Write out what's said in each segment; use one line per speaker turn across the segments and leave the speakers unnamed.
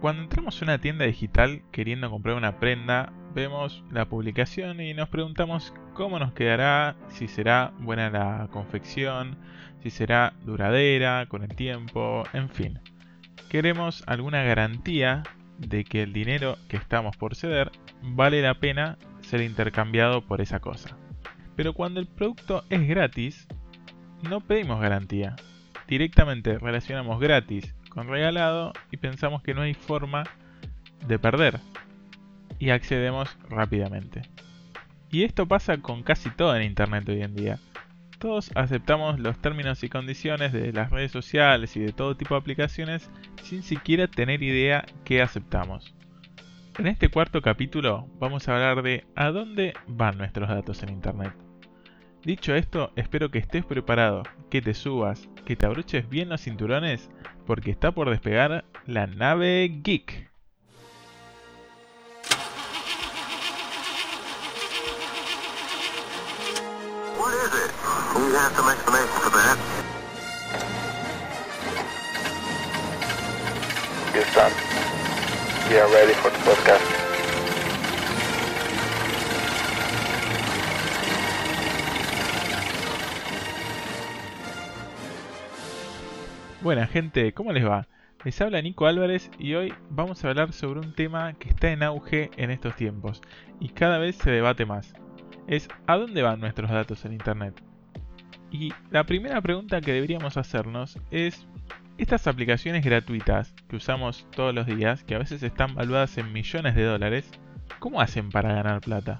Cuando entramos a una tienda digital queriendo comprar una prenda, vemos la publicación y nos preguntamos cómo nos quedará, si será buena la confección, si será duradera con el tiempo, en fin. Queremos alguna garantía de que el dinero que estamos por ceder vale la pena ser intercambiado por esa cosa. Pero cuando el producto es gratis, no pedimos garantía. Directamente relacionamos gratis con regalado y pensamos que no hay forma de perder. Y accedemos rápidamente. Y esto pasa con casi todo en Internet hoy en día. Todos aceptamos los términos y condiciones de las redes sociales y de todo tipo de aplicaciones sin siquiera tener idea qué aceptamos. En este cuarto capítulo vamos a hablar de a dónde van nuestros datos en Internet. Dicho esto, espero que estés preparado, que te subas, que te abroches bien los cinturones porque está por despegar la nave Geek.
Ready for the podcast.
Buena gente, ¿cómo les va? Les habla Nico Álvarez y hoy vamos a hablar sobre un tema que está en auge en estos tiempos y cada vez se debate más. Es ¿a dónde van nuestros datos en Internet? Y la primera pregunta que deberíamos hacernos es, estas aplicaciones gratuitas que usamos todos los días, que a veces están valuadas en millones de dólares, ¿cómo hacen para ganar plata?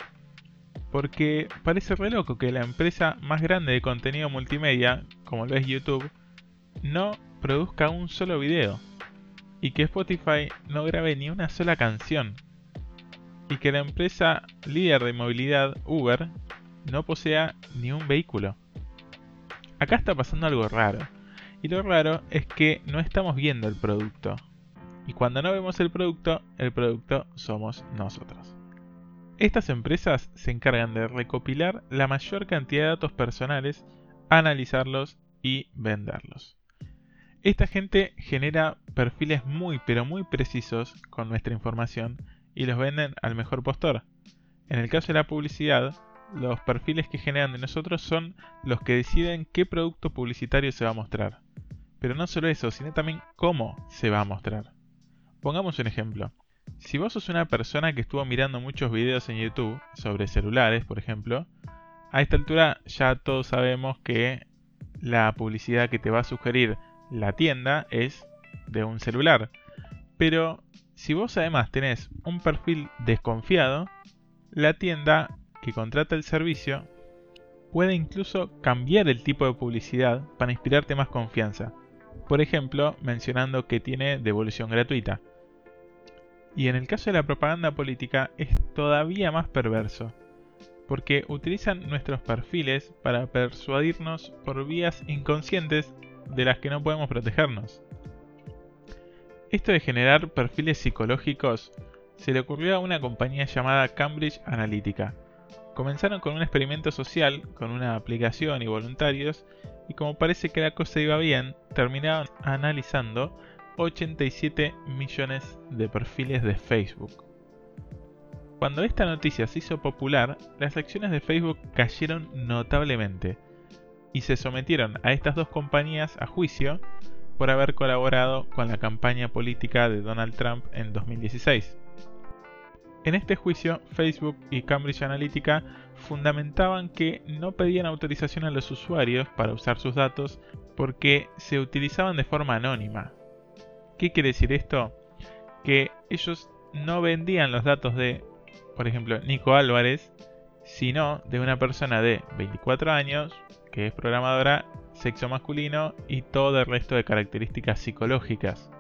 Porque parece re loco que la empresa más grande de contenido multimedia, como lo es YouTube, no produzca un solo video y que Spotify no grabe ni una sola canción y que la empresa líder de movilidad Uber no posea ni un vehículo. Acá está pasando algo raro y lo raro es que no estamos viendo el producto y cuando no vemos el producto, el producto somos nosotros. Estas empresas se encargan de recopilar la mayor cantidad de datos personales, analizarlos y venderlos. Esta gente genera perfiles muy pero muy precisos con nuestra información y los venden al mejor postor. En el caso de la publicidad, los perfiles que generan de nosotros son los que deciden qué producto publicitario se va a mostrar. Pero no solo eso, sino también cómo se va a mostrar. Pongamos un ejemplo. Si vos sos una persona que estuvo mirando muchos videos en YouTube sobre celulares, por ejemplo, a esta altura ya todos sabemos que la publicidad que te va a sugerir la tienda es de un celular. Pero si vos además tenés un perfil desconfiado, la tienda que contrata el servicio puede incluso cambiar el tipo de publicidad para inspirarte más confianza. Por ejemplo, mencionando que tiene devolución gratuita. Y en el caso de la propaganda política es todavía más perverso, porque utilizan nuestros perfiles para persuadirnos por vías inconscientes de las que no podemos protegernos. Esto de generar perfiles psicológicos se le ocurrió a una compañía llamada Cambridge Analytica. Comenzaron con un experimento social, con una aplicación y voluntarios, y como parece que la cosa iba bien, terminaron analizando 87 millones de perfiles de Facebook. Cuando esta noticia se hizo popular, las acciones de Facebook cayeron notablemente, y se sometieron a estas dos compañías a juicio por haber colaborado con la campaña política de Donald Trump en 2016. En este juicio, Facebook y Cambridge Analytica fundamentaban que no pedían autorización a los usuarios para usar sus datos porque se utilizaban de forma anónima. ¿Qué quiere decir esto? Que ellos no vendían los datos de, por ejemplo, Nico Álvarez, sino de una persona de 24 años, que es programadora, sexo masculino y todo el resto de características psicológicas.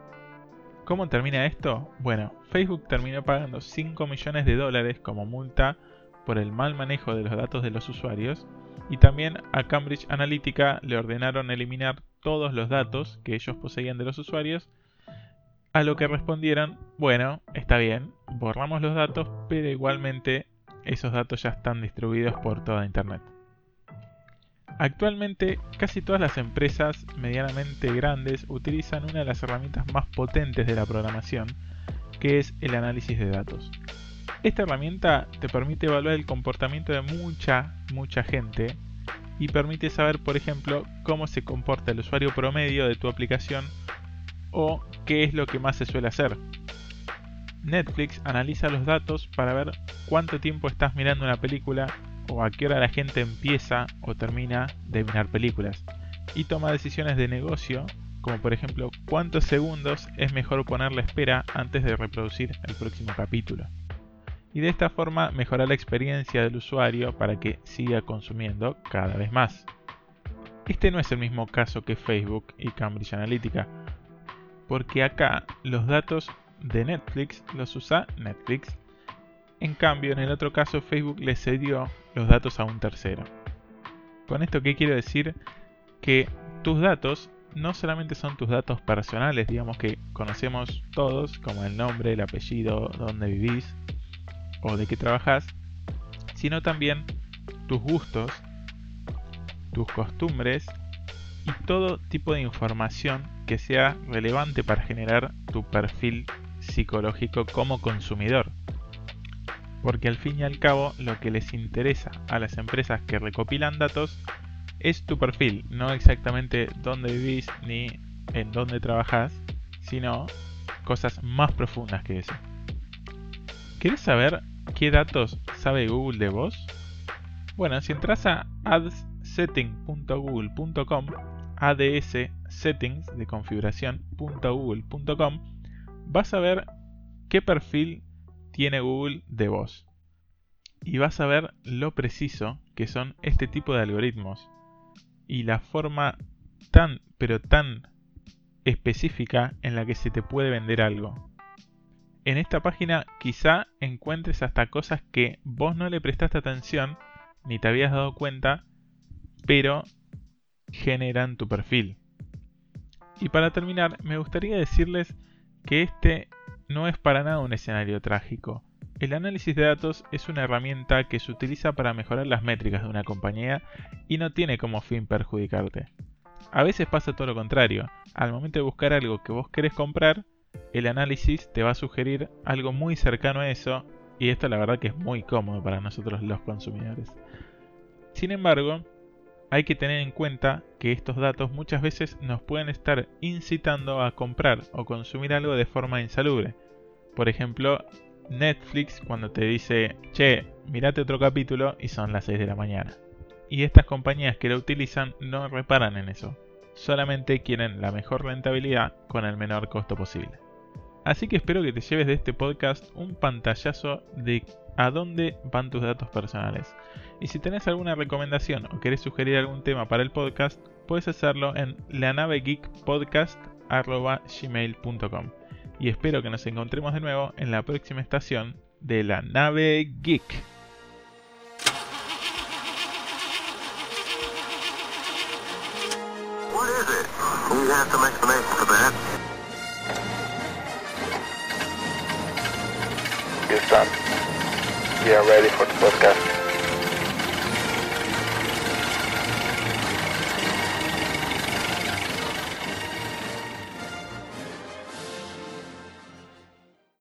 ¿Cómo termina esto? Bueno, Facebook terminó pagando 5 millones de dólares como multa por el mal manejo de los datos de los usuarios y también a Cambridge Analytica le ordenaron eliminar todos los datos que ellos poseían de los usuarios, a lo que respondieron, bueno, está bien, borramos los datos, pero igualmente esos datos ya están distribuidos por toda Internet. Actualmente casi todas las empresas medianamente grandes utilizan una de las herramientas más potentes de la programación, que es el análisis de datos. Esta herramienta te permite evaluar el comportamiento de mucha, mucha gente y permite saber, por ejemplo, cómo se comporta el usuario promedio de tu aplicación o qué es lo que más se suele hacer. Netflix analiza los datos para ver cuánto tiempo estás mirando una película o a qué hora la gente empieza o termina de mirar películas y toma decisiones de negocio como por ejemplo cuántos segundos es mejor poner la espera antes de reproducir el próximo capítulo. Y de esta forma mejorar la experiencia del usuario para que siga consumiendo cada vez más. Este no es el mismo caso que Facebook y Cambridge Analytica, porque acá los datos de Netflix los usa Netflix. En cambio, en el otro caso Facebook le cedió los datos a un tercero. Con esto, ¿qué quiero decir? Que tus datos no solamente son tus datos personales, digamos que conocemos todos, como el nombre, el apellido, dónde vivís o de qué trabajas, sino también tus gustos, tus costumbres y todo tipo de información que sea relevante para generar tu perfil psicológico como consumidor. Porque al fin y al cabo lo que les interesa a las empresas que recopilan datos es tu perfil, no exactamente dónde vivís ni en dónde trabajas, sino cosas más profundas que eso. ¿Quieres saber qué datos sabe Google de vos? Bueno, si entras a adsetting.google.com, ads settings de configuración.google.com, vas a ver qué perfil tiene Google de vos. Y vas a ver lo preciso que son este tipo de algoritmos y la forma tan, pero tan específica en la que se te puede vender algo. En esta página quizá encuentres hasta cosas que vos no le prestaste atención ni te habías dado cuenta, pero generan tu perfil. Y para terminar, me gustaría decirles que este no es para nada un escenario trágico. El análisis de datos es una herramienta que se utiliza para mejorar las métricas de una compañía y no tiene como fin perjudicarte. A veces pasa todo lo contrario. Al momento de buscar algo que vos querés comprar, el análisis te va a sugerir algo muy cercano a eso y esto la verdad que es muy cómodo para nosotros los consumidores. Sin embargo, hay que tener en cuenta que estos datos muchas veces nos pueden estar incitando a comprar o consumir algo de forma insalubre. Por ejemplo, Netflix cuando te dice, che, mirate otro capítulo y son las 6 de la mañana. Y estas compañías que lo utilizan no reparan en eso, solamente quieren la mejor rentabilidad con el menor costo posible. Así que espero que te lleves de este podcast un pantallazo de a dónde van tus datos personales. Y si tenés alguna recomendación o querés sugerir algún tema para el podcast, puedes hacerlo en lanavegeekpodcast.gmail.com Y espero que nos encontremos de nuevo en la próxima estación de la nave geek.
What is it? You have some explanation for that?
Houston, we are ready for the podcast.